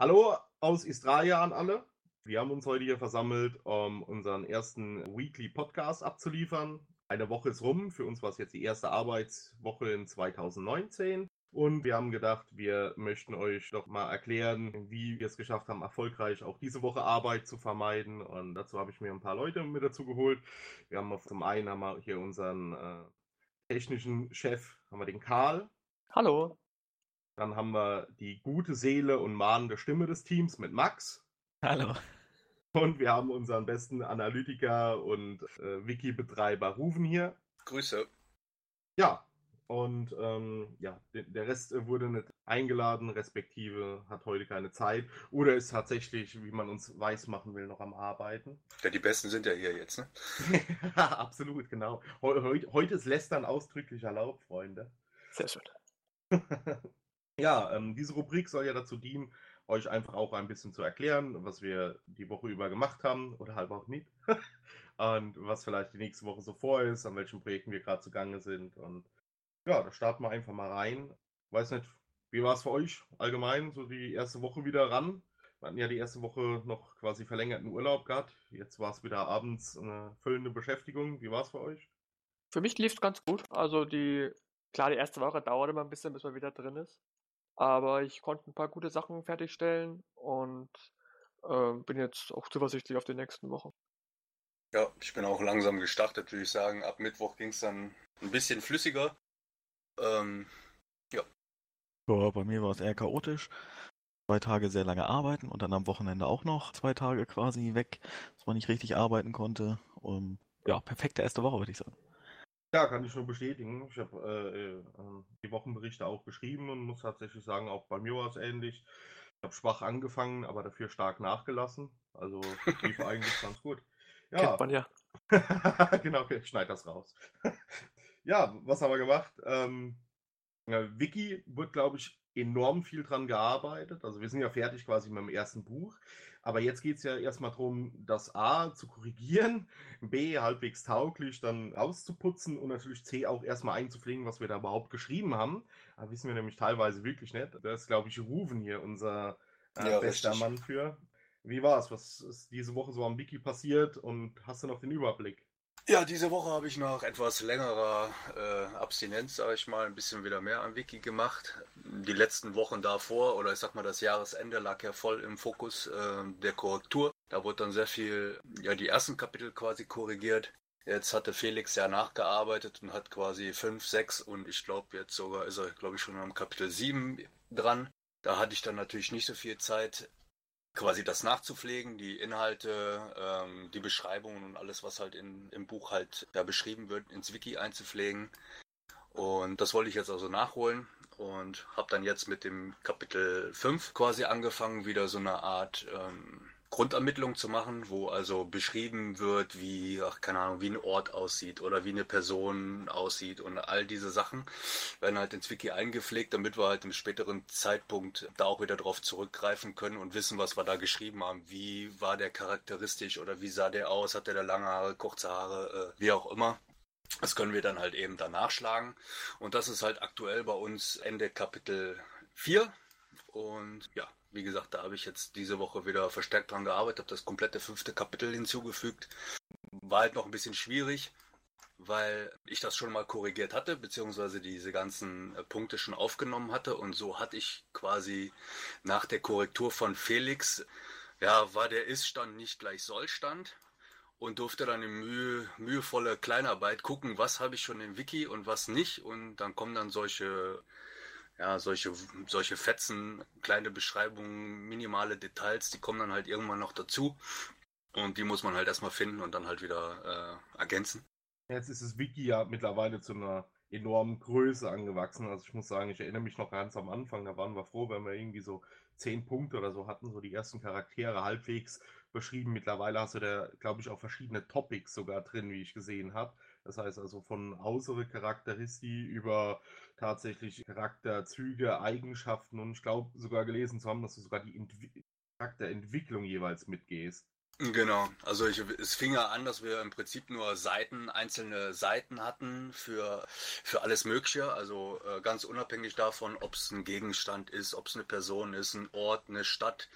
Hallo aus Istralia an alle. Wir haben uns heute hier versammelt, um unseren ersten Weekly Podcast abzuliefern. Eine Woche ist rum. Für uns war es jetzt die erste Arbeitswoche in 2019. Und wir haben gedacht, wir möchten euch doch mal erklären, wie wir es geschafft haben, erfolgreich auch diese Woche Arbeit zu vermeiden. Und dazu habe ich mir ein paar Leute mit dazu geholt. Wir haben zum einen haben wir hier unseren äh, technischen Chef, haben wir den Karl. Hallo. Dann haben wir die gute Seele und mahnende Stimme des Teams mit Max. Hallo. Und wir haben unseren besten Analytiker und äh, Wiki-Betreiber Rufen hier. Grüße. Ja, und ähm, ja, der Rest äh, wurde nicht eingeladen, respektive hat heute keine Zeit oder ist tatsächlich, wie man uns weiß machen will, noch am Arbeiten. Ja, die Besten sind ja hier jetzt, ne? Absolut, genau. Heu heute ist Lästern ausdrücklich erlaubt, Freunde. Sehr schön. Ja, ähm, diese Rubrik soll ja dazu dienen, euch einfach auch ein bisschen zu erklären, was wir die Woche über gemacht haben oder halb auch nicht. und was vielleicht die nächste Woche so vor ist, an welchen Projekten wir gerade zugange sind. Und ja, da starten wir einfach mal rein. Weiß nicht, wie war es für euch allgemein, so die erste Woche wieder ran? Wir hatten ja die erste Woche noch quasi verlängerten Urlaub gehabt. Jetzt war es wieder abends eine füllende Beschäftigung. Wie war es für euch? Für mich lief es ganz gut. Also die, klar, die erste Woche dauerte immer ein bisschen, bis man wieder drin ist. Aber ich konnte ein paar gute Sachen fertigstellen und äh, bin jetzt auch zuversichtlich auf die nächsten Wochen. Ja, ich bin auch langsam gestartet, würde ich sagen. Ab Mittwoch ging es dann ein bisschen flüssiger. Ähm, ja. Ja, bei mir war es eher chaotisch. Zwei Tage sehr lange arbeiten und dann am Wochenende auch noch zwei Tage quasi weg, dass man nicht richtig arbeiten konnte. Um, ja, perfekte erste Woche, würde ich sagen. Ja, kann ich nur bestätigen. Ich habe äh, äh, die Wochenberichte auch geschrieben und muss tatsächlich sagen, auch bei mir war es ähnlich. Ich habe schwach angefangen, aber dafür stark nachgelassen. Also lief eigentlich ganz gut. Ja. Kennt man ja. genau, okay, schneid das raus. ja, was haben wir gemacht? Ähm, Wiki wird, glaube ich, enorm viel dran gearbeitet. Also wir sind ja fertig quasi mit dem ersten Buch. Aber jetzt geht es ja erstmal darum, das A zu korrigieren, B halbwegs tauglich dann auszuputzen und natürlich C auch erstmal einzupflegen, was wir da überhaupt geschrieben haben. Da wissen wir nämlich teilweise wirklich nicht. Da ist, glaube ich, Ruven hier unser äh, ja, bester richtig. Mann für. Wie war es? Was ist diese Woche so am Wiki passiert und hast du noch den Überblick? Ja, diese Woche habe ich nach etwas längerer äh, Abstinenz, sage ich mal, ein bisschen wieder mehr am Wiki gemacht. Die letzten Wochen davor, oder ich sag mal, das Jahresende lag ja voll im Fokus äh, der Korrektur. Da wurde dann sehr viel, ja, die ersten Kapitel quasi korrigiert. Jetzt hatte Felix ja nachgearbeitet und hat quasi 5, 6 und ich glaube jetzt sogar ist er, glaube ich, schon am Kapitel 7 dran. Da hatte ich dann natürlich nicht so viel Zeit, quasi das nachzupflegen, die Inhalte, ähm, die Beschreibungen und alles, was halt in, im Buch halt ja, beschrieben wird, ins Wiki einzupflegen. Und das wollte ich jetzt also nachholen und habe dann jetzt mit dem Kapitel 5 quasi angefangen, wieder so eine Art ähm, Grundermittlung zu machen, wo also beschrieben wird, wie, ach, keine Ahnung, wie ein Ort aussieht oder wie eine Person aussieht und all diese Sachen werden halt ins Wiki eingepflegt, damit wir halt im späteren Zeitpunkt da auch wieder drauf zurückgreifen können und wissen, was wir da geschrieben haben. Wie war der charakteristisch oder wie sah der aus? Hat der da lange Haare, kurze Haare, äh, wie auch immer. Das können wir dann halt eben da nachschlagen. Und das ist halt aktuell bei uns Ende Kapitel 4. Und ja, wie gesagt, da habe ich jetzt diese Woche wieder verstärkt dran gearbeitet, habe das komplette fünfte Kapitel hinzugefügt. War halt noch ein bisschen schwierig, weil ich das schon mal korrigiert hatte, beziehungsweise diese ganzen äh, Punkte schon aufgenommen hatte. Und so hatte ich quasi nach der Korrektur von Felix, ja, war der Ist-Stand nicht gleich Soll-Stand und durfte dann in mühe, mühevoller Kleinarbeit gucken, was habe ich schon im Wiki und was nicht. Und dann kommen dann solche ja, solche, solche Fetzen, kleine Beschreibungen, minimale Details, die kommen dann halt irgendwann noch dazu. Und die muss man halt erstmal finden und dann halt wieder äh, ergänzen. Jetzt ist das Wiki ja mittlerweile zu einer enormen Größe angewachsen. Also ich muss sagen, ich erinnere mich noch ganz am Anfang, da waren wir froh, wenn wir irgendwie so zehn Punkte oder so hatten, so die ersten Charaktere halbwegs beschrieben. Mittlerweile hast du da, glaube ich, auch verschiedene Topics sogar drin, wie ich gesehen habe. Das heißt also von äußere Charakteristik über tatsächlich Charakterzüge, Eigenschaften und ich glaube sogar gelesen zu haben, dass du sogar die Entwi Charakterentwicklung jeweils mitgehst. Genau, also ich, es fing ja an, dass wir im Prinzip nur Seiten, einzelne Seiten hatten für, für alles Mögliche, also äh, ganz unabhängig davon, ob es ein Gegenstand ist, ob es eine Person ist, ein Ort, eine Stadt,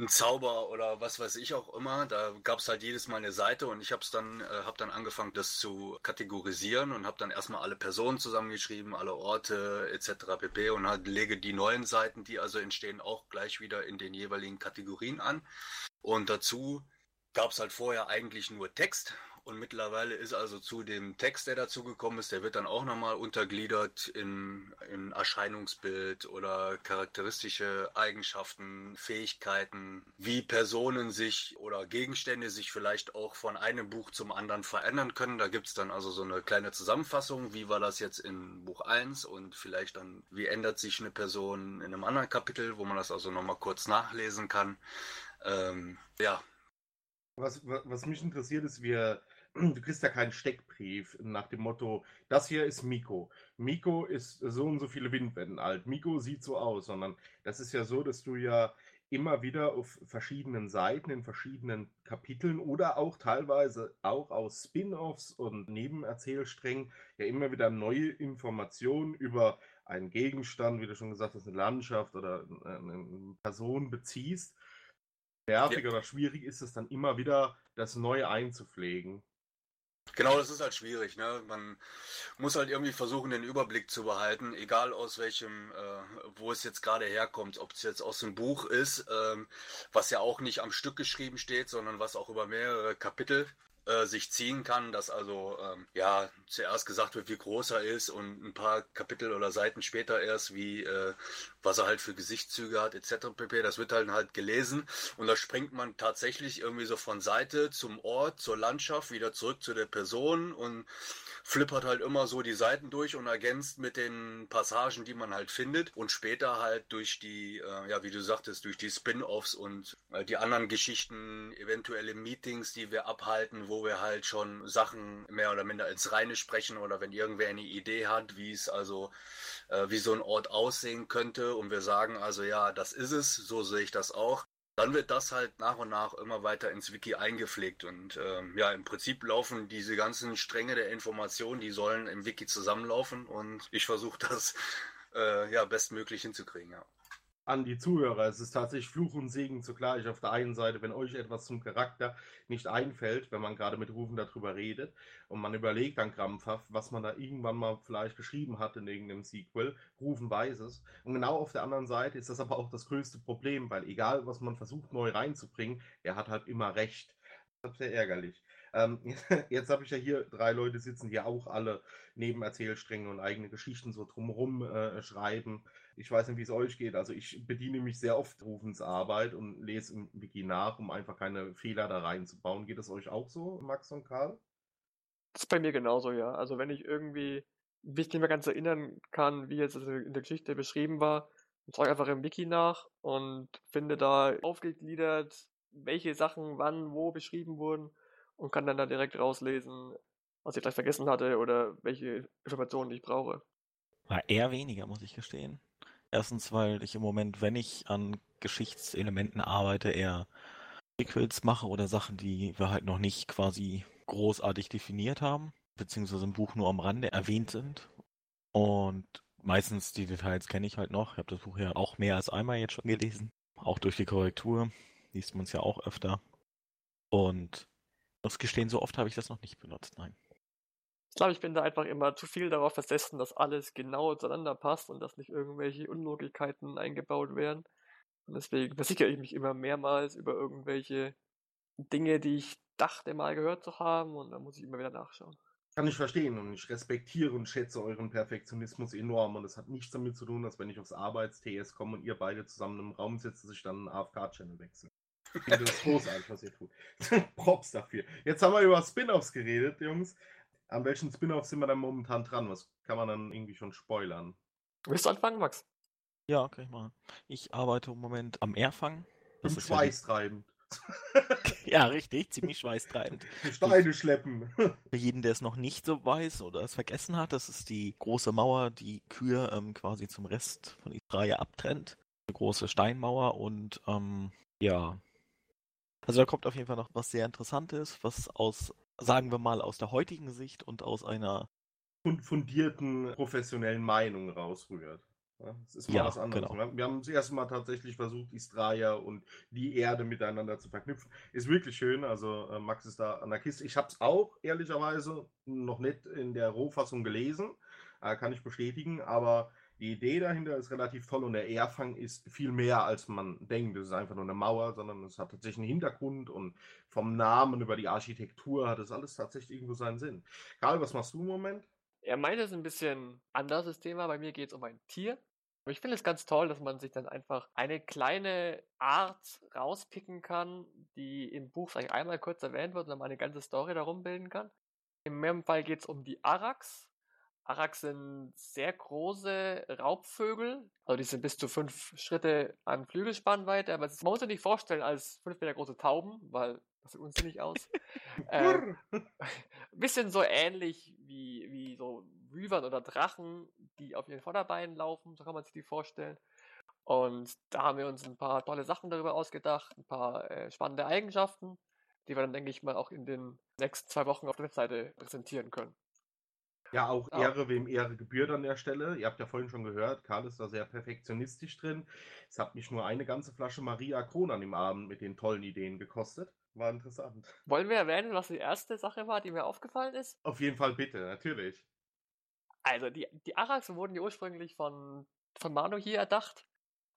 ein Zauber oder was weiß ich auch immer. Da gab es halt jedes Mal eine Seite und ich habe dann, äh, hab dann angefangen, das zu kategorisieren und habe dann erstmal alle Personen zusammengeschrieben, alle Orte etc. pp. und halt lege die neuen Seiten, die also entstehen, auch gleich wieder in den jeweiligen Kategorien an. Und dazu gab es halt vorher eigentlich nur Text und mittlerweile ist also zu dem Text, der dazu gekommen ist, der wird dann auch nochmal untergliedert in, in Erscheinungsbild oder charakteristische Eigenschaften, Fähigkeiten, wie Personen sich oder Gegenstände sich vielleicht auch von einem Buch zum anderen verändern können. Da gibt es dann also so eine kleine Zusammenfassung, wie war das jetzt in Buch 1 und vielleicht dann, wie ändert sich eine Person in einem anderen Kapitel, wo man das also nochmal kurz nachlesen kann. Ähm, ja, was, was mich interessiert ist, wir, du kriegst ja keinen Steckbrief nach dem Motto, das hier ist Miko. Miko ist so und so viele Windwenden alt. Miko sieht so aus, sondern das ist ja so, dass du ja immer wieder auf verschiedenen Seiten, in verschiedenen Kapiteln oder auch teilweise auch aus Spin-offs und Nebenerzählsträngen ja immer wieder neue Informationen über einen Gegenstand, wie du schon gesagt hast, eine Landschaft oder eine Person beziehst nervig ja. oder schwierig ist es dann immer wieder, das neu einzupflegen. Genau, das ist halt schwierig. Ne? Man muss halt irgendwie versuchen, den Überblick zu behalten, egal aus welchem, äh, wo es jetzt gerade herkommt, ob es jetzt aus dem Buch ist, ähm, was ja auch nicht am Stück geschrieben steht, sondern was auch über mehrere Kapitel äh, sich ziehen kann, dass also ähm, ja zuerst gesagt wird, wie groß er ist und ein paar Kapitel oder Seiten später erst, wie äh, was er halt für Gesichtszüge hat etc. pp. Das wird halt halt gelesen und da springt man tatsächlich irgendwie so von Seite zum Ort, zur Landschaft, wieder zurück zu der Person und flippert halt immer so die Seiten durch und ergänzt mit den Passagen, die man halt findet und später halt durch die, äh, ja wie du sagtest, durch die Spin-offs und äh, die anderen Geschichten, eventuelle Meetings, die wir abhalten, wo wir halt schon Sachen mehr oder minder ins Reine sprechen oder wenn irgendwer eine Idee hat, wie es also, äh, wie so ein Ort aussehen könnte und wir sagen also ja, das ist es, so sehe ich das auch, dann wird das halt nach und nach immer weiter ins Wiki eingepflegt. Und ähm, ja, im Prinzip laufen diese ganzen Stränge der Informationen, die sollen im Wiki zusammenlaufen und ich versuche das äh, ja bestmöglich hinzukriegen, ja an die Zuhörer. Es ist tatsächlich Fluch und Segen zugleich. Auf der einen Seite, wenn euch etwas zum Charakter nicht einfällt, wenn man gerade mit Rufen darüber redet und man überlegt dann krampfhaft, was man da irgendwann mal vielleicht geschrieben hat in irgendeinem Sequel, Rufen weiß es. Und genau auf der anderen Seite ist das aber auch das größte Problem, weil egal, was man versucht neu reinzubringen, er hat halt immer recht. Das ist sehr ärgerlich. Ähm, jetzt habe ich ja hier drei Leute sitzen, die auch alle Nebenerzählstränge und eigene Geschichten so drumherum äh, schreiben. Ich weiß nicht, wie es euch geht. Also ich bediene mich sehr oft Rufens Arbeit und lese im Wiki nach, um einfach keine Fehler da reinzubauen. Geht es euch auch so, Max und Karl? Das ist bei mir genauso, ja. Also wenn ich irgendwie mich nicht mehr ganz erinnern kann, wie jetzt in der Geschichte beschrieben war, ich einfach im Wiki nach und finde da aufgegliedert, welche Sachen wann wo beschrieben wurden und kann dann da direkt rauslesen, was ich vielleicht vergessen hatte oder welche Informationen ich brauche. War eher weniger, muss ich gestehen. Erstens, weil ich im Moment, wenn ich an Geschichtselementen arbeite, eher Sequels mache oder Sachen, die wir halt noch nicht quasi großartig definiert haben, beziehungsweise im Buch nur am Rande erwähnt sind. Und meistens die Details kenne ich halt noch. Ich habe das Buch ja auch mehr als einmal jetzt schon gelesen. Auch durch die Korrektur liest man es ja auch öfter. Und muss gestehen, so oft habe ich das noch nicht benutzt, nein. Ich glaube, ich bin da einfach immer zu viel darauf versessen, dass alles genau zueinander passt und dass nicht irgendwelche Unlogikkeiten eingebaut werden. Und deswegen versichere ich mich immer mehrmals über irgendwelche Dinge, die ich dachte mal gehört zu haben und dann muss ich immer wieder nachschauen. Kann ich verstehen und ich respektiere und schätze euren Perfektionismus enorm und es hat nichts damit zu tun, dass wenn ich aufs Arbeits-TS komme und ihr beide zusammen im Raum sitzt, dass ich dann einen AFK-Channel wechsle. Ich finde das großartig, was ihr tut. Props dafür. Jetzt haben wir über Spin-offs geredet, Jungs. An welchen Spin-offs sind wir dann momentan dran? Was kann man dann irgendwie schon spoilern? Willst du anfangen, Max? Ja, kann ich machen. Ich arbeite im Moment am Erfang. Das ist schweißtreibend. ja, richtig, ziemlich schweißtreibend. Steine schleppen. Für jeden, der es noch nicht so weiß oder es vergessen hat, das ist die große Mauer, die Kühe ähm, quasi zum Rest von Israel abtrennt. Eine große Steinmauer und ähm, ja, Also da kommt auf jeden Fall noch was sehr Interessantes, was aus, sagen wir mal, aus der heutigen Sicht und aus einer fundierten professionellen Meinung rausrührt. Das ist mal Ja, was anderes. genau. Wir, haben- das erste Mal tatsächlich versucht, Istraya und die Erde miteinander zu verknüpfen. Ist wirklich schön. Also äh, Max ist da an der Kiste. Ich habe es auch ehrlicherweise noch nicht in der Rohfassung gelesen, äh, kann ich bestätigen. Aber die Idee dahinter ist relativ toll und der Erfang ist viel mehr, als man denkt. Es ist einfach nur eine Mauer, sondern es hat tatsächlich einen Hintergrund und vom Namen über die Architektur hat es alles tatsächlich irgendwo seinen Sinn. Karl, was machst du im Moment? Er meint es ein bisschen anders, das Thema. Bei mir geht es um ein Tier. Aber ich finde es ganz toll, dass man sich dann einfach eine kleine Art rauspicken kann, die im Buch vielleicht einmal kurz erwähnt wird und dann mal eine ganze Story darum bilden kann. In meinem Fall geht es um die Arax. Arax sind sehr große Raubvögel. Also die sind bis zu fünf Schritte an Flügelspannweite, aber das- man muss sich nicht vorstellen als fünf Meter große Tauben, weil das sieht unsinnig aus. äh, bisschen so ähnlich wie, wie so Wyvern oder Drachen, die auf ihren Vorderbeinen laufen, so kann man sich die vorstellen. Und da haben wir uns ein paar tolle Sachen darüber ausgedacht, ein paar äh, spannende Eigenschaften, die wir dann, denke ich mal, auch in den nächsten zwei Wochen auf der Webseite präsentieren können. Ja, auch Ja. Ehre, wem Ehre gebührt an der Stelle. Ihr habt ja vorhin schon gehört, Karl ist da sehr perfektionistisch drin. Es hat mich nur eine ganze Flasche Maria Kron an dem Abend mit den tollen Ideen gekostet. War interessant. Wollen wir erwähnen, was die erste Sache war, die mir aufgefallen ist? Auf jeden Fall bitte, natürlich. Also, die, die Arax wurden ja ursprünglich von, von Manu hier erdacht.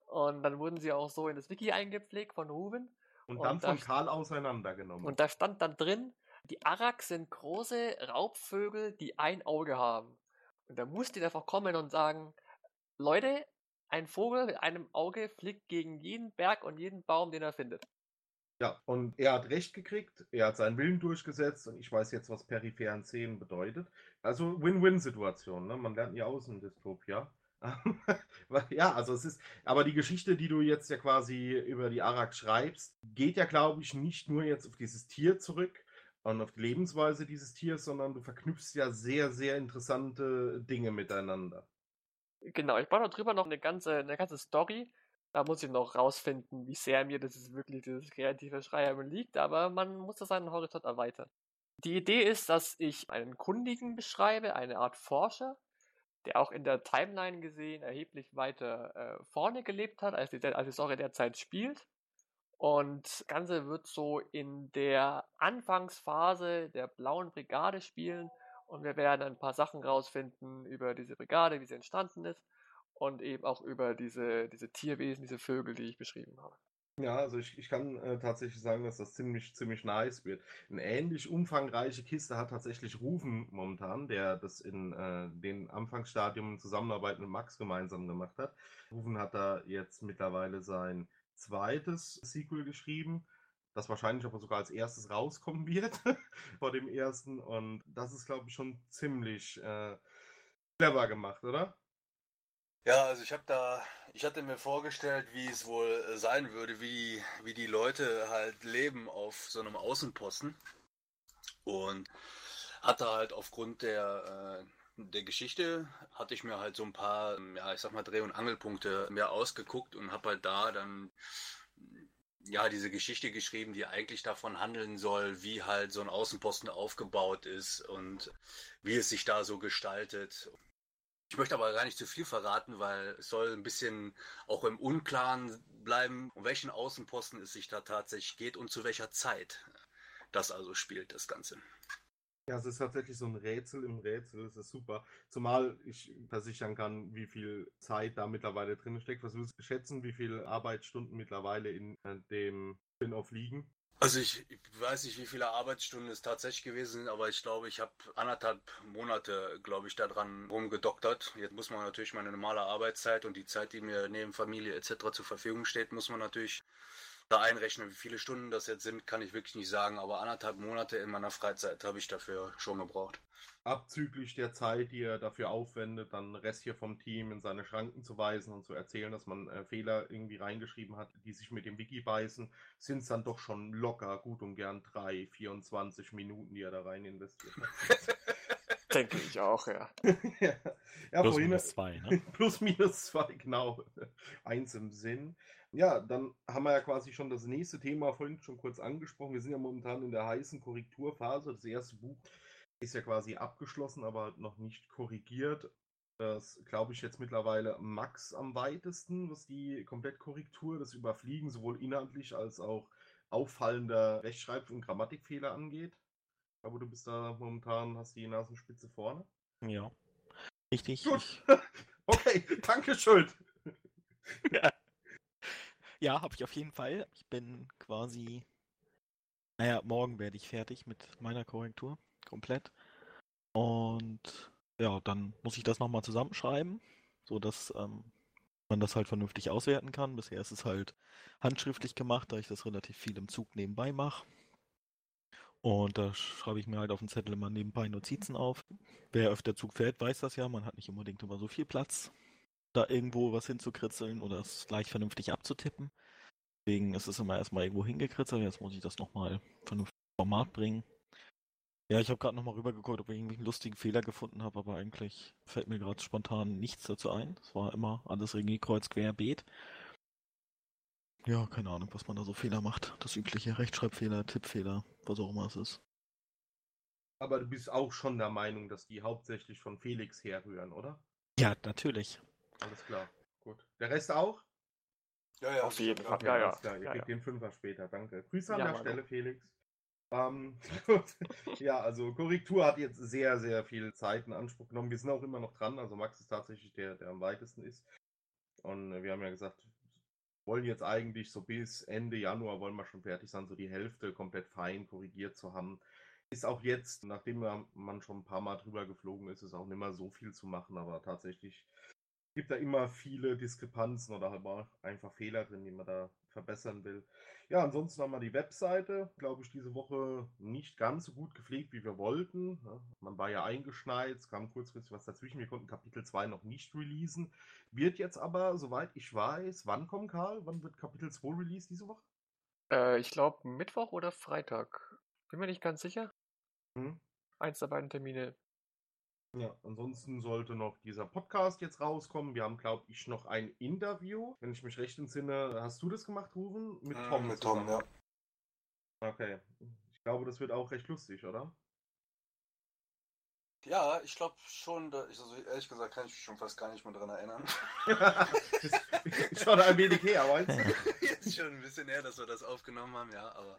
Und dann wurden sie auch so in das Wiki eingepflegt von Ruben. Und Und dann da von Karl auseinandergenommen. Und da stand dann drin, die Arax sind große Raubvögel, die ein Auge haben. Und da musste ich einfach kommen und sagen, Leute, ein Vogel mit einem Auge fliegt gegen jeden Berg und jeden Baum, den er findet. Ja, und er hat recht gekriegt, er hat seinen Willen durchgesetzt und ich weiß jetzt, was peripheren Szenen bedeutet. Also Win-Win-Situation, ne? Man lernt nie aus in Dystopia. ja, also es ist, aber die Geschichte, die du jetzt ja quasi über die Arak schreibst, geht ja, glaube ich, nicht nur jetzt auf dieses Tier zurück und auf die Lebensweise dieses Tiers, sondern du verknüpfst ja sehr, sehr interessante Dinge miteinander. Genau, ich baue darüber noch eine ganze, eine ganze Story. Da muss ich noch rausfinden, wie sehr mir das ist wirklich dieses kreative Schreiben liegt, aber man muss da seinen Horizont erweitern. Die Idee ist, dass ich einen Kundigen beschreibe, eine Art Forscher, der auch in der Timeline gesehen erheblich weiter äh, vorne gelebt hat, als die, als die Story derzeit spielt. Und das Ganze wird so in der Anfangsphase der Blauen Brigade spielen. Und wir werden ein paar Sachen rausfinden über diese Brigade, wie sie entstanden ist. Und eben auch über diese, diese Tierwesen, diese Vögel, die ich beschrieben habe. Ja, also ich, ich kann äh, tatsächlich sagen, dass das ziemlich, ziemlich nice wird. Eine ähnlich umfangreiche Kiste hat tatsächlich Rufen momentan, der das in äh, den Anfangsstadium in Zusammenarbeit mit Max gemeinsam gemacht hat. Rufen hat da jetzt mittlerweile sein zweites Sequel geschrieben, das wahrscheinlich aber sogar als erstes rauskommen wird vor dem ersten. Und das ist, glaube ich, schon ziemlich äh, clever gemacht, oder? Ja, also ich habe da, ich hatte mir vorgestellt, wie es wohl äh, sein würde, wie, wie die Leute halt leben auf so einem Außenposten. Und hatte halt aufgrund der, äh, der Geschichte, hatte ich mir halt so ein paar, ja, ich sag mal, Dreh- und Angelpunkte mir ausgeguckt und habe halt da dann ja, diese Geschichte geschrieben, die eigentlich davon handeln soll, wie halt so ein Außenposten aufgebaut ist und wie es sich da so gestaltet. Ich möchte aber gar nicht zu viel verraten, weil es soll ein bisschen auch im Unklaren bleiben, um welchen Außenposten es sich da tatsächlich geht und zu welcher Zeit das also spielt, das Ganze. Ja, es ist tatsächlich so ein Rätsel im Rätsel, das ist super. Zumal ich versichern kann, wie viel Zeit da mittlerweile drin steckt. Was würdest du schätzen, wie viele Arbeitsstunden mittlerweile in äh, dem Spin-off liegen? Also ich, ich weiß nicht, wie viele Arbeitsstunden es tatsächlich gewesen sind, aber ich glaube, ich habe anderthalb Monate, glaube ich, daran rumgedoktert. Jetzt muss man natürlich meine normale Arbeitszeit und die Zeit, die mir neben Familie etc. zur Verfügung steht, muss man natürlich da einrechnen. Wie viele Stunden das jetzt sind, kann ich wirklich nicht sagen, aber anderthalb Monate in meiner Freizeit habe ich dafür schon gebraucht. Abzüglich der Zeit, die er dafür aufwendet, dann Rest hier vom Team in seine Schranken zu weisen und zu erzählen, dass man äh, Fehler irgendwie reingeschrieben hat, die sich mit dem Wiki beißen, sind es dann doch schon locker gut und gern drei, 24 Minuten, die er da rein investiert hat. Denke ich auch, ja. ja, ja Plus vorhin, minus zwei, ne? Plus minus zwei, genau. Eins im Sinn. Ja, dann haben wir ja quasi schon das nächste Thema vorhin schon kurz angesprochen. Wir sind ja momentan in der heißen Korrekturphase. Das erste Buch ist ja quasi abgeschlossen, aber noch nicht korrigiert. Das glaube ich jetzt mittlerweile Max am weitesten, was die Komplettkorrektur, das Überfliegen sowohl inhaltlich als auch auffallender Rechtschreib- und Grammatikfehler angeht. Aber du bist da momentan, hast die Nasenspitze vorne. Ja. Richtig. Gut. Okay, danke schön. ja, habe ich auf jeden Fall. Ich bin quasi. Naja, morgen werde ich fertig mit meiner Korrektur. Komplett. Und ja, dann muss ich das nochmal zusammenschreiben, sodass ähm, man das halt vernünftig auswerten kann. Bisher ist es halt handschriftlich gemacht, da ich das relativ viel im Zug nebenbei mache. Und da schreibe ich mir halt auf den Zettel immer nebenbei Notizen auf. Wer öfter Zug fährt, weiß das ja. Man hat nicht unbedingt immer so viel Platz, da irgendwo was hinzukritzeln oder es gleich vernünftig abzutippen. Deswegen ist es immer erstmal irgendwo hingekritzelt. Jetzt muss ich das nochmal vernünftig Format bringen. Ja, ich habe gerade nochmal rübergeguckt, ob ich irgendwie einen lustigen Fehler gefunden habe, aber eigentlich fällt mir gerade spontan nichts dazu ein. Es war immer alles irgendwie kreuz quer beet. Ja, keine Ahnung, was man da so Fehler macht. Das übliche Rechtschreibfehler, Tippfehler, was auch immer es ist. Aber du bist auch schon der Meinung, dass die hauptsächlich von Felix herrühren, oder? Ja, natürlich. Alles klar. Gut. Der Rest auch? Ja, ja, Auf jeden. Fall. Ja, ja. alles klar. Ihr Ja, kriegt ja. den Fünfer später. Danke. Grüße an der. Stelle, Felix. Ähm, ja, also Korrektur hat jetzt sehr, sehr viel Zeit in Anspruch genommen. Wir sind auch immer noch dran. Also Max ist tatsächlich der, der am weitesten ist. Und äh, wir haben ja gesagt, wollen jetzt eigentlich so bis Ende Januar wollen wir schon fertig sein, so die Hälfte komplett fein korrigiert zu haben. Ist auch jetzt, nachdem man man schon ein paar Mal drüber geflogen ist, ist auch nicht mehr so viel zu machen, aber tatsächlich gibt da immer viele Diskrepanzen oder halt mal einfach Fehler drin, die man da verbessern will. Ja, ansonsten haben wir die Webseite, glaube ich, diese Woche nicht ganz so gut gepflegt, wie wir wollten. Ja, man war ja eingeschneit, es kam kurzfristig was dazwischen. Wir konnten Kapitel 2 noch nicht releasen. Wird jetzt aber, soweit ich weiß, wann kommt Karl? Wann wird Kapitel 2 released diese Woche? Äh, ich glaube Mittwoch oder Freitag. Bin mir nicht ganz sicher. Hm? Eins der beiden Termine. Ja, ansonsten sollte noch dieser Podcast jetzt rauskommen. Wir haben, glaube ich, noch ein Interview. Wenn ich mich recht entsinne, hast du das gemacht, Ruven? Mit Mm, Tom. mit Tom, zusammen. ja. Okay. Ich glaube, das wird auch recht lustig, oder? Ja, ich glaube schon, da, ich, also ehrlich gesagt kann ich mich schon fast gar nicht mehr dran erinnern. schon ein wenig her, meinst du? Jetzt schon ein bisschen her, dass wir das aufgenommen haben, ja, aber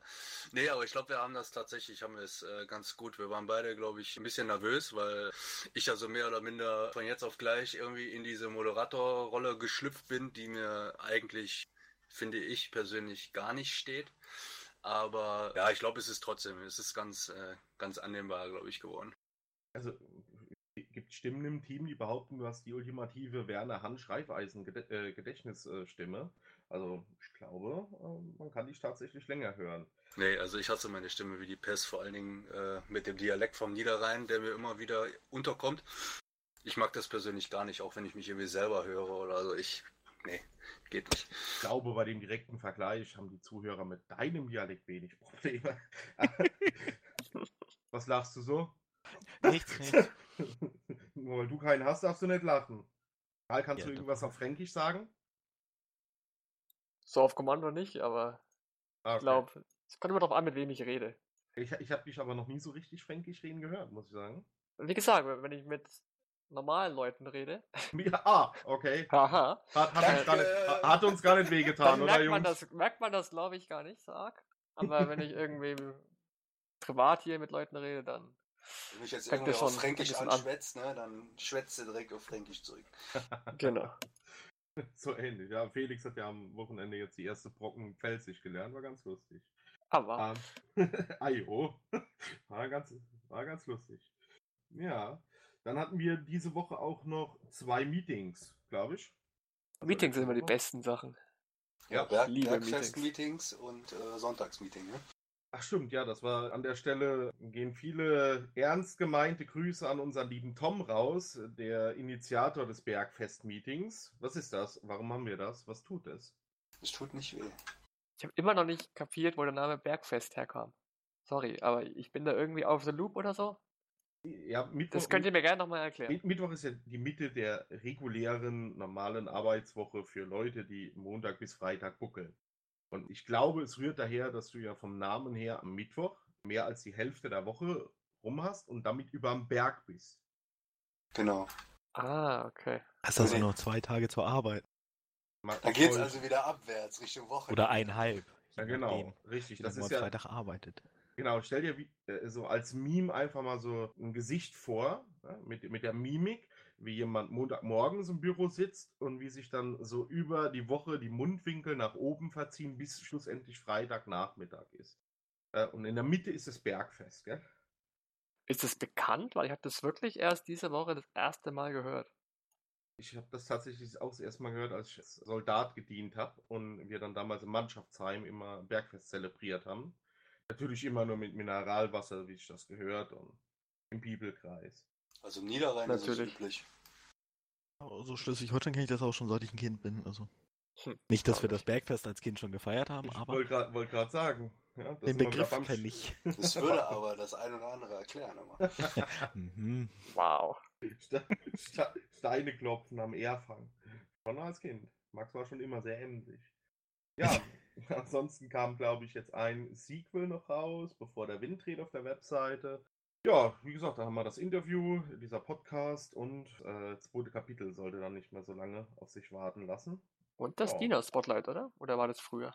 nee, aber ich glaube, wir haben das tatsächlich, haben wir es äh, ganz gut. Wir waren beide, glaube ich, ein bisschen nervös, weil ich also mehr oder minder von jetzt auf gleich irgendwie in diese Moderatorrolle geschlüpft bin, die mir eigentlich, finde ich persönlich, gar nicht steht. Aber ja, ich glaube, es ist trotzdem, es ist ganz, äh, ganz annehmbar, glaube ich, geworden. Also, gibt Stimmen im Team, die behaupten, du hast die ultimative Werner Hans Schreifeisen Gede äh, Gedächtnisstimme. Also, ich glaube, äh, man kann dich tatsächlich länger hören. Nee, also ich hasse meine Stimme wie die Pest, vor allen Dingen äh, mit dem Dialekt vom Niederrhein, der mir immer wieder unterkommt. Ich mag das persönlich gar nicht, auch wenn ich mich irgendwie selber höre oder so. Ich, nee, geht nicht. Ich glaube, bei dem direkten Vergleich haben die Zuhörer mit deinem Dialekt wenig Probleme. Was lachst du so? Nichts, nichts. Nur weil du keinen hast, darfst du nicht lachen. Karl, kannst Ja, du doch. irgendwas auf Fränkisch sagen? So auf Kommando nicht, aber Ah, ich glaube, es kommt immer darauf an, mit wem ich rede. Ich, ich habe dich aber noch nie so richtig Fränkisch reden gehört, muss ich sagen. Wie gesagt, wenn ich mit normalen Leuten rede, Ja, ah, okay. haha, Hat, hat, uns, gar nicht, hat uns gar nicht wehgetan, oder merkt Jungs? man das, merkt man das, glaube ich, gar nicht so arg. Aber wenn ich irgendwie privat hier mit Leuten rede, dann Wenn mich jetzt schon- auf Fränkisch schon an. anschwätzt, ne, dann schwätzt er direkt auf Fränkisch zurück. genau. So ähnlich. Ja, Felix hat ja am Wochenende jetzt die erste Brocken Pfälzisch gelernt, war ganz lustig. Aber Ähm, Ajo. War ganz, war ganz lustig. Ja. Dann hatten wir diese Woche auch noch zwei Meetings, glaube ich. Meetings sind immer die besten Sachen. Ja, Ja, Berg, Bergfest-Meetings und äh, Sonntagsmeeting, ne? Ach stimmt, ja, das war an der Stelle, gehen viele ernst gemeinte Grüße an unseren lieben Tom raus, der Initiator des Bergfest-Meetings. Was ist das? Warum haben wir das? Was tut es? Es tut nicht weh. Ich habe immer noch nicht kapiert, wo der Name Bergfest herkam. Sorry, aber ich bin da irgendwie auf the Loop oder so. Ja, Mittwoch, Das könnt ihr mir gerne nochmal erklären. Mi- Mittwoch ist ja die Mitte der regulären, normalen Arbeitswoche für Leute, die Montag bis Freitag buckeln. Und ich glaube, es rührt daher, dass du ja vom Namen her am Mittwoch mehr als die Hälfte der Woche rum hast und damit überm Berg bist. Genau. Ah, okay. Hast also Nee. nur zwei Tage zur Arbeit. Da geht's voll- also wieder abwärts, Richtung Woche. Oder einhalb. Ja, genau, nachdem, richtig. Das ist man ja, Freitag arbeitet. genau, stell dir wie, äh, so als Meme einfach mal so ein Gesicht vor, ja, mit, mit der Mimik, wie jemand Montagmorgens im Büro sitzt und wie sich dann so über die Woche die Mundwinkel nach oben verziehen, bis schlussendlich Freitagnachmittag ist. Äh, und in der Mitte ist das Bergfest, gell? Ist das bekannt? Weil ich habe das wirklich erst diese Woche das erste Mal gehört. Ich habe das tatsächlich auch das erste Mal gehört, als ich als Soldat gedient habe und wir dann damals im Mannschaftsheim immer Bergfest zelebriert haben. Natürlich immer nur mit Mineralwasser, wie sich das gehört und im Bibelkreis. Also im Niederrhein ist Natürlich. es üblich. Aber so Schleswig-Holstein kenne ich das auch schon, seit ich ein Kind bin. Also Hm, nicht, dass wir glaub das Bergfest als Kind schon gefeiert haben, Ich aber wollte gerade wollt sagen. Ja, den Begriff kenne ich. Das würde aber das eine oder andere erklären immer. mhm. Wow. Ste- Ste- Steine klopfen am Erfang. Schon als Kind. Max war schon immer sehr emsig. Ja, ansonsten kam, glaube ich, jetzt ein Sequel noch raus, bevor der Wind dreht auf der Webseite. Ja, wie gesagt, da haben wir das Interview, dieser Podcast und äh, das zweite Kapitel sollte dann nicht mehr so lange auf sich warten lassen. Und das Ja. Dino-Spotlight, oder? Oder war das früher?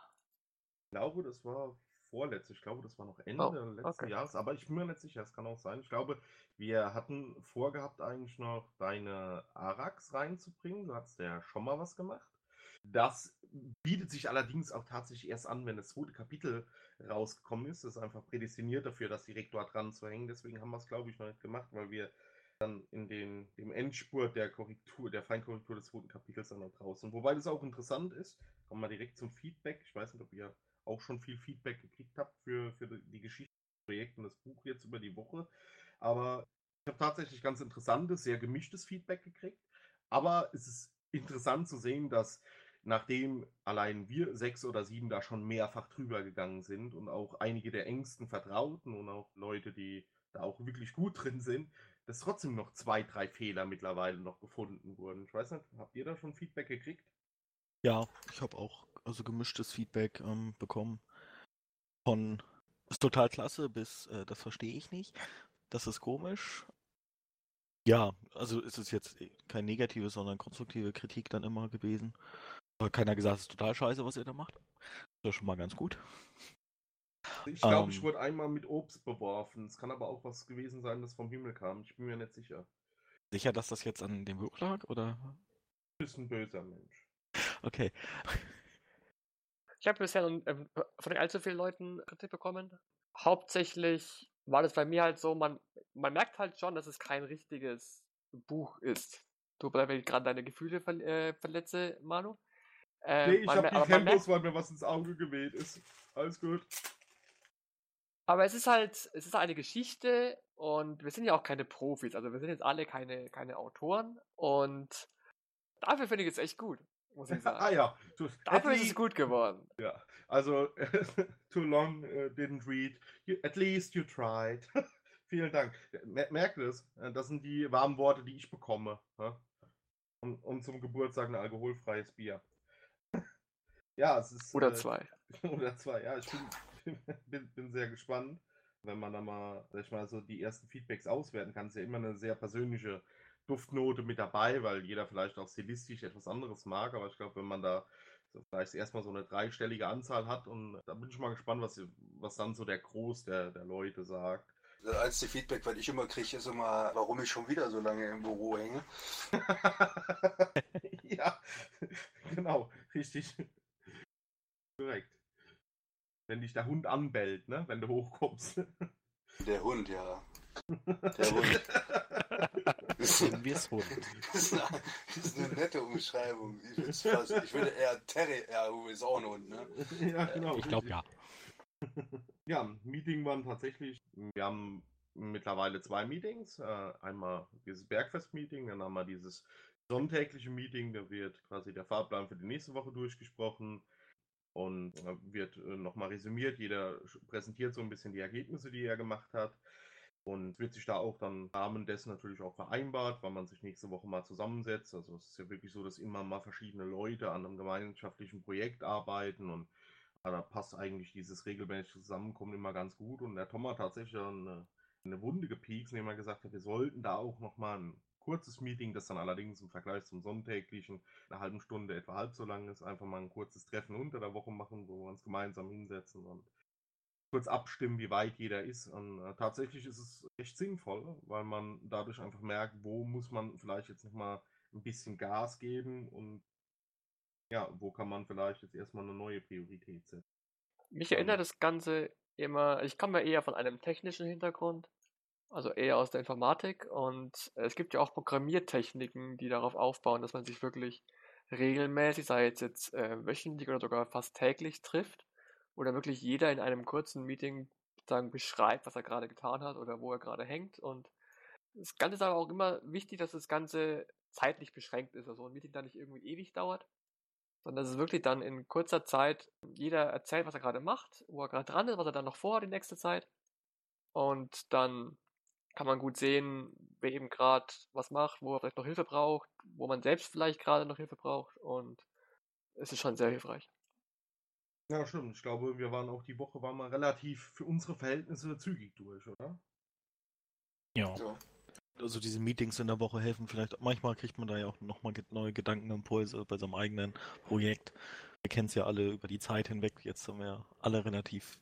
Ich glaube, das war vorletztes. Ich glaube, das war noch Ende Oh, letzten okay. Jahres, aber ich bin mir nicht sicher, es kann auch sein. Ich glaube, wir hatten vorgehabt, eigentlich noch deine Arax reinzubringen. Du hast ja schon mal was gemacht. Das bietet sich allerdings auch tatsächlich erst an, wenn das zweite Kapitel rausgekommen ist. Das ist einfach prädestiniert dafür, das direkt dort dran zu hängen. Deswegen haben wir es, glaube ich, noch nicht gemacht, weil wir dann in den, dem Endspurt der Korrektur, der Feinkorrektur des zweiten Kapitels dann noch draußen. Wobei das auch interessant ist. Kommen wir direkt zum Feedback. Ich weiß nicht, ob ihr auch schon viel Feedback gekriegt habt für, für die Geschichte, das Projekt und das Buch jetzt über die Woche. Aber ich habe tatsächlich ganz interessantes, sehr gemischtes Feedback gekriegt. Aber es ist interessant zu sehen, dass nachdem allein wir sechs oder sieben da schon mehrfach drüber gegangen sind und auch einige der engsten Vertrauten und auch Leute, die da auch wirklich gut drin sind, dass trotzdem noch zwei, drei Fehler mittlerweile noch gefunden wurden. Ich weiß nicht, habt ihr da schon Feedback gekriegt? Ja, ich habe auch also gemischtes Feedback ähm, bekommen. Von ist total klasse bis äh, das verstehe ich nicht. Das ist komisch. Ja, also ist es jetzt kein negatives, sondern konstruktive Kritik dann immer gewesen. Aber keiner gesagt, es ist total scheiße, was ihr da macht. Das ist schon mal ganz gut. Ich glaube, ich Ähm. wurde einmal mit Obst beworfen. Es kann aber auch was gewesen sein, das vom Himmel kam. Ich bin mir nicht sicher. Sicher, dass das jetzt an dem Buch lag, oder? Du bist ein böser Mensch. Okay. Ich habe bisher ähm, von nicht allzu vielen Leuten Kritik bekommen. Hauptsächlich war das bei mir halt so, man, man merkt halt schon, dass es kein richtiges Buch ist. Leid, wenn ich gerade deine Gefühle äh, verletze, Manu. Äh, nee, ich habe die Tempos, weil mir was ins Auge geweht ist. Alles gut. aber es ist halt, es ist eine Geschichte und wir sind ja auch keine Profis, also wir sind jetzt alle keine, keine Autoren und dafür finde ich es echt gut, muss ich sagen. ah ja. Du, Dafür ist es gut geworden. Ja, also too long uh, didn't read. You, at least you tried. Vielen Dank. Mer merkt es, äh, das sind die warmen Worte, die ich bekomme. Ja? Und, und zum Geburtstag ein alkoholfreies Bier. Ja, es ist. Oder äh, zwei. Oder zwei, ja. Ich bin, bin, bin sehr gespannt, wenn man da mal, sag ich mal, so die ersten Feedbacks auswerten kann. Ist ja immer eine sehr persönliche Duftnote mit dabei, weil jeder vielleicht auch stilistisch etwas anderes mag. Aber ich glaube, wenn man da so vielleicht erstmal so eine dreistellige Anzahl hat und da bin ich mal gespannt, was, was dann so der Groß der, der Leute sagt. Das einzige Feedback, was ich immer kriege, ist immer, warum ich schon wieder so lange im Büro hänge. ja, genau, richtig. Korrekt. Wenn dich der Hund anbellt, ne, wenn du hochkommst. Der Hund, ja. Der Hund. Das ist eine, das ist eine nette Umschreibung. Ich, fast, ich würde eher Terry, ja, ist auch ein Hund, ne? ja, genau. Ich glaube ja. Ja, Meeting waren tatsächlich, wir haben mittlerweile zwei Meetings. Äh, einmal dieses Bergfest-Meeting, dann haben wir dieses sonntägliche Meeting, da wird quasi der Fahrplan für die nächste Woche durchgesprochen und äh, wird äh, nochmal resümiert. Jeder präsentiert so ein bisschen die Ergebnisse, die er gemacht hat. Und wird sich da auch dann im Rahmen dessen natürlich auch vereinbart, weil man sich nächste Woche mal zusammensetzt. Also es ist ja wirklich so, dass immer mal verschiedene Leute an einem gemeinschaftlichen Projekt arbeiten und da passt eigentlich dieses regelmäßige Zusammenkommen immer ganz gut. Und der Tom hat tatsächlich eine, eine Wunde gepiekst, indem er gesagt hat, wir sollten da auch nochmal ein kurzes Meeting, das dann allerdings im Vergleich zum sonntäglichen eine halbe Stunde etwa halb so lang ist, einfach mal ein kurzes Treffen unter der Woche machen, wo wir uns gemeinsam hinsetzen und kurz abstimmen, wie weit jeder ist. Und äh, tatsächlich ist es echt sinnvoll, weil man dadurch einfach merkt, wo muss man vielleicht jetzt nochmal ein bisschen Gas geben und ja, wo kann man vielleicht jetzt erstmal eine neue Priorität setzen. Mich erinnert das Ganze immer, ich komme ja eher von einem technischen Hintergrund, also eher aus der Informatik und es gibt ja auch Programmiertechniken, die darauf aufbauen, dass man sich wirklich regelmäßig, sei es jetzt äh, wöchentlich oder sogar fast täglich trifft oder wirklich jeder in einem kurzen Meeting sagen, beschreibt, was er gerade getan hat oder wo er gerade hängt. Und das Ganze ist aber auch immer wichtig, dass das Ganze zeitlich beschränkt ist. Also ein Meeting da nicht irgendwie ewig dauert, sondern dass es wirklich dann in kurzer Zeit jeder erzählt, was er gerade macht, wo er gerade dran ist, was er dann noch vorhat in nächster Zeit. Und dann kann man gut sehen, wer eben gerade was macht, wo er vielleicht noch Hilfe braucht, wo man selbst vielleicht gerade noch Hilfe braucht. Und es ist schon sehr hilfreich. Ja, stimmt. Ich glaube, wir waren auch die Woche waren wir relativ für unsere Verhältnisse zügig durch, oder? Ja. So. Also diese Meetings in der Woche helfen vielleicht. Manchmal kriegt man da ja auch nochmal neue Gedankenimpulse bei seinem eigenen Projekt. Wir kennen es ja alle über die Zeit hinweg. Jetzt haben wir alle relativ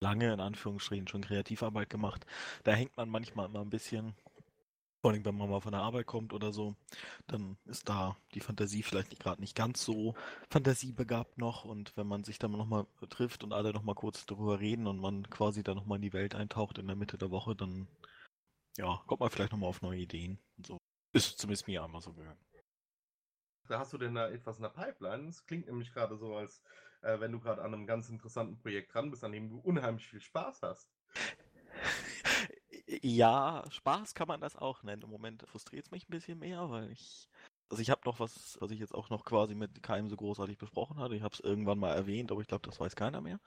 lange, in Anführungsstrichen, schon Kreativarbeit gemacht. Da hängt man manchmal immer ein bisschen vor allem, wenn man mal von der Arbeit kommt oder so, dann ist da die Fantasie vielleicht gerade nicht ganz so fantasiebegabt noch. Und wenn man sich dann nochmal trifft und alle nochmal kurz darüber reden und man quasi dann nochmal in die Welt eintaucht in der Mitte der Woche, dann ja, kommt man vielleicht nochmal auf neue Ideen so. Ist zumindest mir einmal so gegangen. Da hast du denn da etwas in der Pipeline? Es klingt nämlich gerade so, als äh, wenn du gerade an einem ganz interessanten Projekt dran bist, an dem du unheimlich viel Spaß hast. Ja, Spaß kann man das auch nennen. Im Moment frustriert es mich ein bisschen mehr, weil ich. Also ich habe noch was, was ich jetzt auch noch quasi mit keinem so großartig besprochen hatte. Ich habe es irgendwann mal erwähnt, aber ich glaube, das weiß keiner mehr.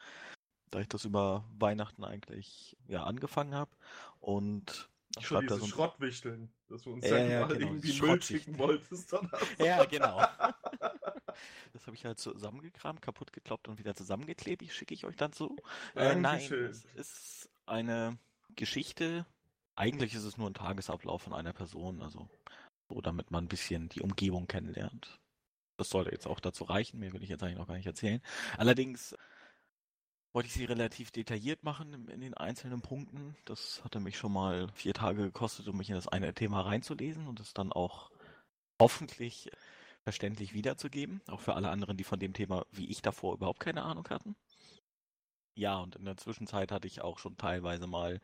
Da ich das über Weihnachten eigentlich ja angefangen habe. Und ich schreibe da so ein Schrottwichteln, dass du uns Ja, ja, ja, mal genau, irgendwie Müll schicken wolltest. Ja, genau. Das habe ich halt zusammengekramt, kaputt gekloppt und wieder zusammengeklebt. Ich schicke ich euch dann so. Äh, nein, Dankeschön. es ist eine Geschichte. Eigentlich ist es nur ein Tagesablauf von einer Person, also so, damit man ein bisschen die Umgebung kennenlernt. Das sollte jetzt auch dazu reichen, mehr will ich jetzt eigentlich noch gar nicht erzählen. Allerdings wollte ich sie relativ detailliert machen in den einzelnen Punkten. Das hatte mich schon mal vier Tage gekostet, um mich in das eine Thema reinzulesen und es dann auch hoffentlich verständlich wiederzugeben, auch für alle anderen, die von dem Thema wie ich davor überhaupt keine Ahnung hatten. Ja, und in der Zwischenzeit hatte ich auch schon teilweise mal,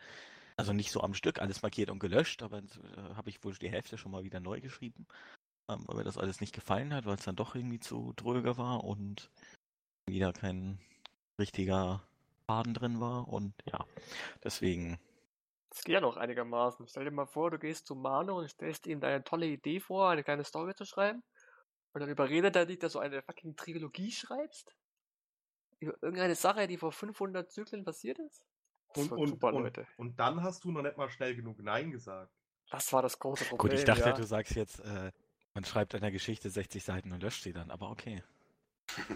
also nicht so am Stück alles markiert und gelöscht, aber äh, habe ich wohl die Hälfte schon mal wieder neu geschrieben, ähm, weil mir das alles nicht gefallen hat, weil es dann doch irgendwie zu dröge war und wieder kein richtiger Faden drin war und ja, deswegen Das geht ja noch einigermaßen. Stell dir mal vor, du gehst zu Mano und stellst ihm deine tolle Idee vor, eine kleine Story zu schreiben. Und dann überredet er dich, dass du eine fucking Trilogie schreibst. Über irgendeine Sache, die vor 500 Zyklen passiert ist. Das Und, und, super, und, Leute. und dann hast du noch nicht mal schnell genug Nein gesagt. Das war das große Problem. Gut, ich dachte, ja. du sagst jetzt, äh, man schreibt eine Geschichte 60 Seiten und löscht sie dann, aber okay.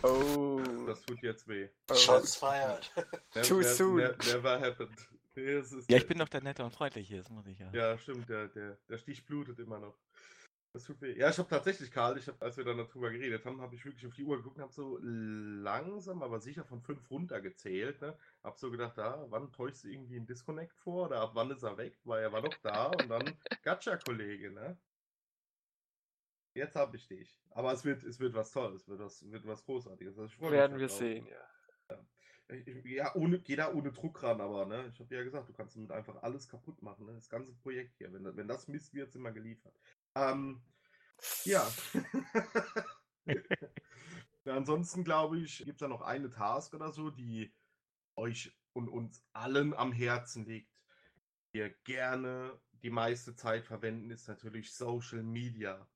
Oh. Das tut jetzt weh. oh. Shots fired. Never, Too never, soon. ne- Never happened. Nee, Ja, ich bin doch der Nette und Freundliche, das muss ich ja. Ja, stimmt, der, der, der Stich blutet immer noch. Ja, ich habe tatsächlich, Karl, ich hab, als wir dann darüber geredet haben, habe ich wirklich auf die Uhr geguckt und habe so langsam, aber sicher von fünf runtergezählt. Ne? Hab so gedacht, ah, wann täuscht du irgendwie einen Disconnect vor oder ab wann ist er weg? Weil er war noch da und dann Gacha-Kollege, ne? Jetzt habe ich dich. Aber es wird, es wird was Tolles, wird was, wird was Großartiges. Also Werden da wir drauf. sehen, ja. Ich- ich- Ja, ohne, geh da ohne Druck ran, aber ne, ich habe ja gesagt, du kannst damit einfach alles kaputt machen, ne? Das ganze Projekt hier. Wenn, wenn das Mist wird, sind wir geliefert. Ähm, ja. Ansonsten glaube ich, gibt es da noch eine Task oder so, die euch und uns allen am Herzen liegt. Die Wir gerne die meiste Zeit verwenden, ist natürlich Social Media.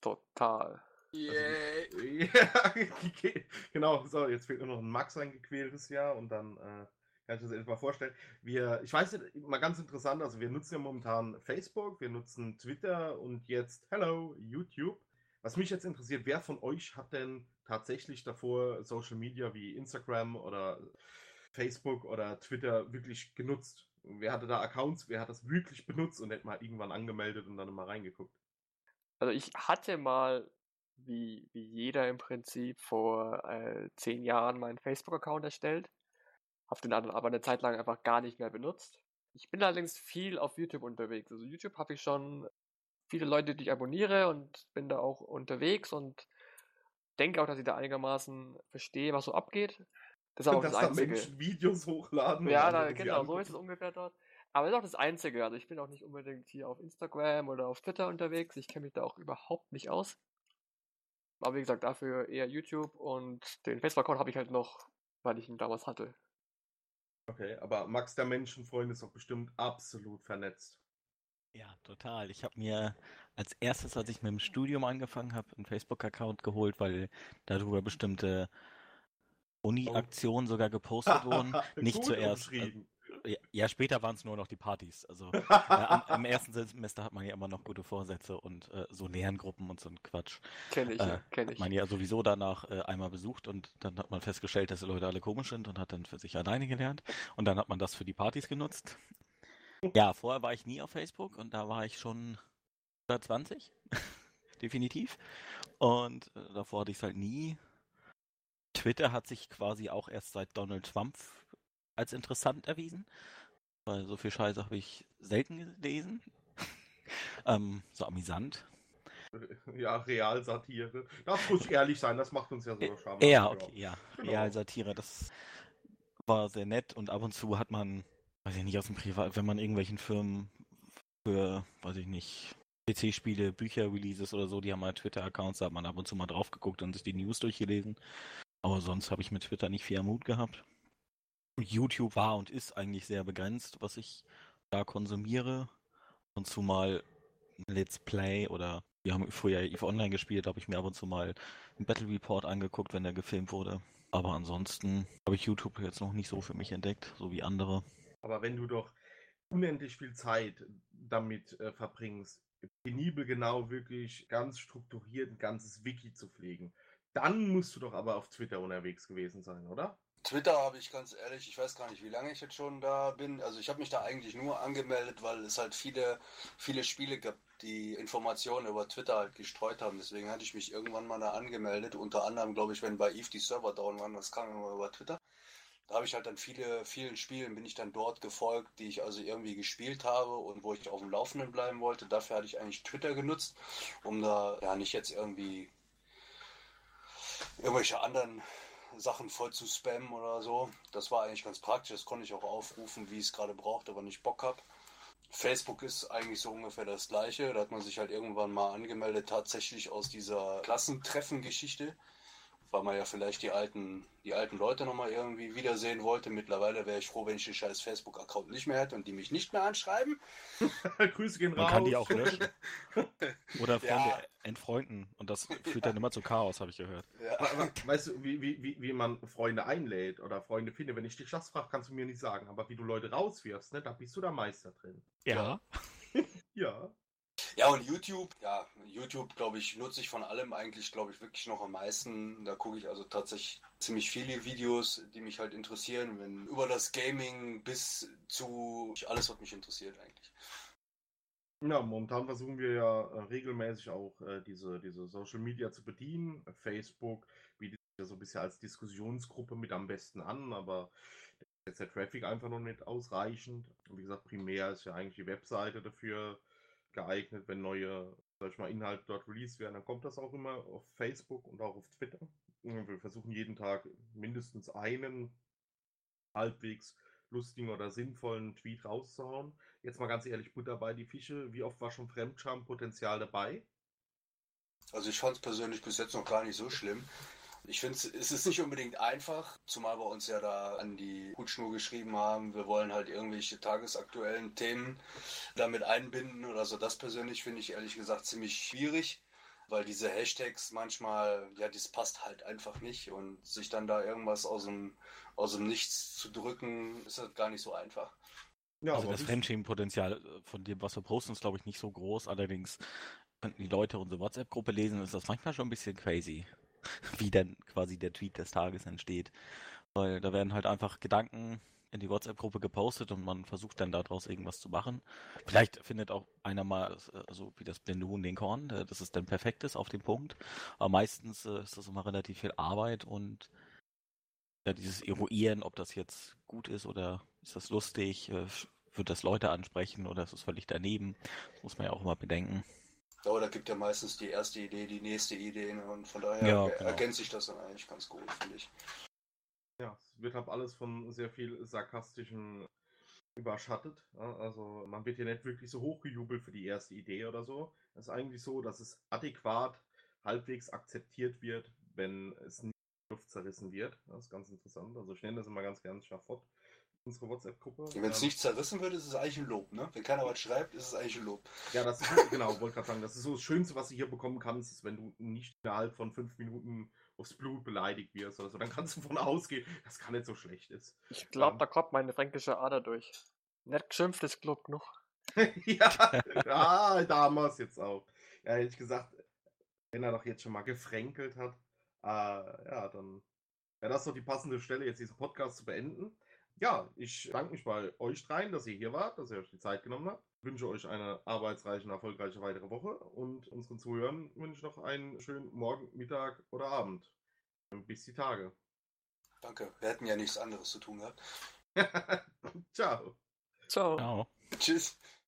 Total. Yay. Ja, genau. So, jetzt fehlt nur noch ein Max ein gequältes Jahr und dann äh, kann ich das etwa vorstellen. Wir, ich weiß nicht, mal ganz interessant, also wir nutzen ja momentan Facebook, wir nutzen Twitter und jetzt, hello, YouTube. Was mich jetzt interessiert, wer von euch hat denn tatsächlich davor Social Media wie Instagram oder Facebook oder Twitter wirklich genutzt? Wer hatte da Accounts? Wer hat das wirklich benutzt und hätte mal irgendwann angemeldet und dann mal reingeguckt? Also ich hatte mal, wie, wie jeder im Prinzip, vor äh, zehn Jahren meinen Facebook-Account erstellt. Habe den dann aber eine Zeit lang einfach gar nicht mehr benutzt. Ich bin allerdings viel auf YouTube unterwegs. Also YouTube habe ich schon viele Leute, die ich abonniere und bin da auch unterwegs und denke auch, dass ich da einigermaßen verstehe, was so abgeht. Das ist auch das Einzige. Menschen Videos hochladen. Ja, da, genau, so ist es ungefähr dort. Aber das ist auch das Einzige. Also ich bin auch nicht unbedingt hier auf Instagram oder auf Twitter unterwegs. Ich kenne mich da auch überhaupt nicht aus. Aber wie gesagt, dafür eher YouTube und den Facebook-Account habe ich halt noch, weil ich ihn damals hatte. Okay, aber Max der Menschenfreund ist doch bestimmt absolut vernetzt. Ja, total. Ich habe mir als erstes, als ich mit dem Studium angefangen habe, einen Facebook-Account geholt, weil darüber bestimmte Uni-Aktionen sogar gepostet wurden. Nicht zuerst. Ja, später waren es nur noch die Partys. Also äh, am, im ersten Semester hat man ja immer noch gute Vorsätze und äh, so Lerngruppen und so ein Quatsch. Kenne ich, äh, ja, kenne ich. Hat man ja sowieso danach äh, einmal besucht und dann hat man festgestellt, dass die Leute alle komisch sind und hat dann für sich alleine gelernt. Und dann hat man das für die Partys genutzt. Ja, vorher war ich nie auf Facebook und da war ich schon 120. Definitiv. Und äh, davor hatte ich es halt nie. Twitter hat sich quasi auch erst seit Donald Trump als interessant erwiesen. Weil so viel Scheiße habe ich selten gelesen. ähm, so amüsant. Ja, Realsatire. Das muss ehrlich sein, das macht uns ja so charmant. Ja, okay, ja. Genau. Realsatire, das war sehr nett und ab und zu hat man, weiß ich nicht, aus dem Privat, wenn man irgendwelchen Firmen für, weiß ich nicht, PC-Spiele, Bücher-Releases oder so, die haben mal Twitter-Accounts, da hat man ab und zu mal drauf geguckt und sich die News durchgelesen. Aber sonst habe ich mit Twitter nicht viel Mut gehabt. YouTube war und ist eigentlich sehr begrenzt, was ich da konsumiere. Und zumal Let's Play oder wir haben früher EVE Online gespielt, habe ich mir ab und zu mal einen Battle Report angeguckt, wenn der gefilmt wurde. Aber ansonsten habe ich YouTube jetzt noch nicht so für mich entdeckt, so wie andere. Aber wenn du doch unendlich viel Zeit damit äh, verbringst, penibel genau wirklich ganz strukturiert ein ganzes Wiki zu pflegen, dann musst du doch aber auf Twitter unterwegs gewesen sein, oder? Twitter habe ich ganz ehrlich, ich weiß gar nicht, wie lange ich jetzt schon da bin. Also ich habe mich da eigentlich nur angemeldet, weil es halt viele, viele Spiele gab, die Informationen über Twitter halt gestreut haben. Deswegen hatte ich mich irgendwann mal da angemeldet. Unter anderem, glaube ich, wenn bei Eve die Server down waren, das kam immer über Twitter. Da habe ich halt dann viele, vielen Spielen bin ich dann dort gefolgt, die ich also irgendwie gespielt habe und wo ich auf dem Laufenden bleiben wollte. Dafür hatte ich eigentlich Twitter genutzt, um da ja nicht jetzt irgendwie irgendwelche anderen Sachen voll zu spammen oder so. Das war eigentlich ganz praktisch. Das konnte ich auch aufrufen, wie ich es gerade brauchte, aber nicht Bock habe. Facebook ist eigentlich so ungefähr das gleiche. Da hat man sich halt irgendwann mal angemeldet, tatsächlich aus dieser Klassentreffen-Geschichte weil man ja vielleicht die alten, die alten Leute nochmal irgendwie wiedersehen wollte. Mittlerweile wäre ich froh, wenn ich den scheiß Facebook-Account nicht mehr hätte und die mich nicht mehr anschreiben. Grüße gehen raus. Man kann die auch löschen. Oder Freunde ja. entfreunden. Und das führt dann immer zu Chaos, habe ich gehört. Ja. Aber, weißt du, wie, wie, wie man Freunde einlädt oder Freunde findet? Wenn ich dich das frage, kannst du mir nicht sagen. Aber wie du Leute rauswirfst, ne, da bist du der Meister drin. Ja. ja. Ja, und YouTube, ja, YouTube, glaube ich, nutze ich von allem eigentlich, glaube ich, wirklich noch am meisten. Da gucke ich also tatsächlich ziemlich viele Videos, die mich halt interessieren, wenn über das Gaming bis zu alles, was mich interessiert eigentlich. Ja, momentan versuchen wir ja äh, regelmäßig auch äh, diese, diese Social Media zu bedienen. Facebook bietet sich ja so ein bisschen als Diskussionsgruppe mit am besten an, aber jetzt der Traffic einfach noch nicht ausreichend. Und wie gesagt, primär ist ja eigentlich die Webseite dafür geeignet, wenn neue, sag ich mal, Inhalte dort released werden, dann kommt das auch immer auf Facebook und auch auf Twitter. Wir versuchen jeden Tag mindestens einen halbwegs lustigen oder sinnvollen Tweet rauszuhauen. Jetzt mal ganz ehrlich, Butter bei die Fische. Wie oft war schon Fremdscham-Potenzial dabei? Also ich fand es persönlich bis jetzt noch gar nicht so schlimm. Ich finde, es ist nicht unbedingt einfach, zumal wir uns ja da an die Hutschnur geschrieben haben, wir wollen halt irgendwelche tagesaktuellen Themen damit einbinden oder so. Das persönlich finde ich ehrlich gesagt ziemlich schwierig. weil diese Hashtags manchmal, ja, das passt halt einfach nicht und sich dann da irgendwas aus dem, aus dem Nichts zu drücken, ist halt gar nicht so einfach. Ja, also das Fremdschämenpotenzial äh, von dem, was wir posten, ist, glaube ich, nicht so groß. Allerdings könnten die Leute unsere WhatsApp-Gruppe lesen, ist das manchmal schon ein bisschen crazy, wie dann quasi der Tweet des Tages entsteht. Weil da werden halt einfach Gedanken in die WhatsApp-Gruppe gepostet und man versucht dann daraus irgendwas zu machen. Vielleicht findet auch einer mal, also wie das blinde Huhn den Korn, dass es dann perfekt ist auf den Punkt. Aber meistens äh, ist das immer relativ viel Arbeit und ja, dieses Eruieren, ob das jetzt gut ist oder ist das lustig, äh, wird das Leute ansprechen oder ist es völlig daneben, das muss man ja auch immer bedenken. Ja, oder gibt ja meistens die erste Idee, die nächste Idee ne? und von daher ja, genau. ergänzt sich das dann eigentlich ganz gut, finde ich. Ja, es wird halt alles von sehr viel sarkastischen überschattet. Also man wird hier nicht wirklich so hochgejubelt für die erste Idee oder so. Es ist eigentlich so, dass es adäquat halbwegs akzeptiert wird, wenn es nicht Luft zerrissen wird. Das ist ganz interessant. Also ich nenne das immer ganz gerne Schafott unsere WhatsApp-Gruppe. Wenn es nicht zerrissen wird, ist es eigentlich ein Lob, ne? Wenn keiner was schreibt, ist es eigentlich ein Lob. Ja, das ist, genau, wollte gerade sagen, das ist so das Schönste, was du hier bekommen kannst, ist, wenn du nicht innerhalb von fünf Minuten aufs Blut beleidigt wirst oder so. Dann kannst du davon ausgehen, dass gar nicht so schlecht ist. Ich glaube, ähm, da kommt meine fränkische Ader durch. Nicht geschimpft ist klug genug. ja, ja, damals jetzt auch. Ja, hätte ich gesagt, wenn er doch jetzt schon mal gefränkelt hat, äh, ja, dann wäre das doch die passende Stelle, jetzt diesen Podcast zu beenden ja, ich danke mich bei euch dreien, dass ihr hier wart, dass ihr euch die Zeit genommen habt. Ich wünsche euch eine arbeitsreiche und erfolgreiche weitere Woche und unseren Zuhörern wünsche ich noch einen schönen Morgen, Mittag oder Abend. Bis die Tage. Danke. Wir hätten ja nichts anderes zu tun gehabt. Ciao. Ciao. Ciao. Tschüss.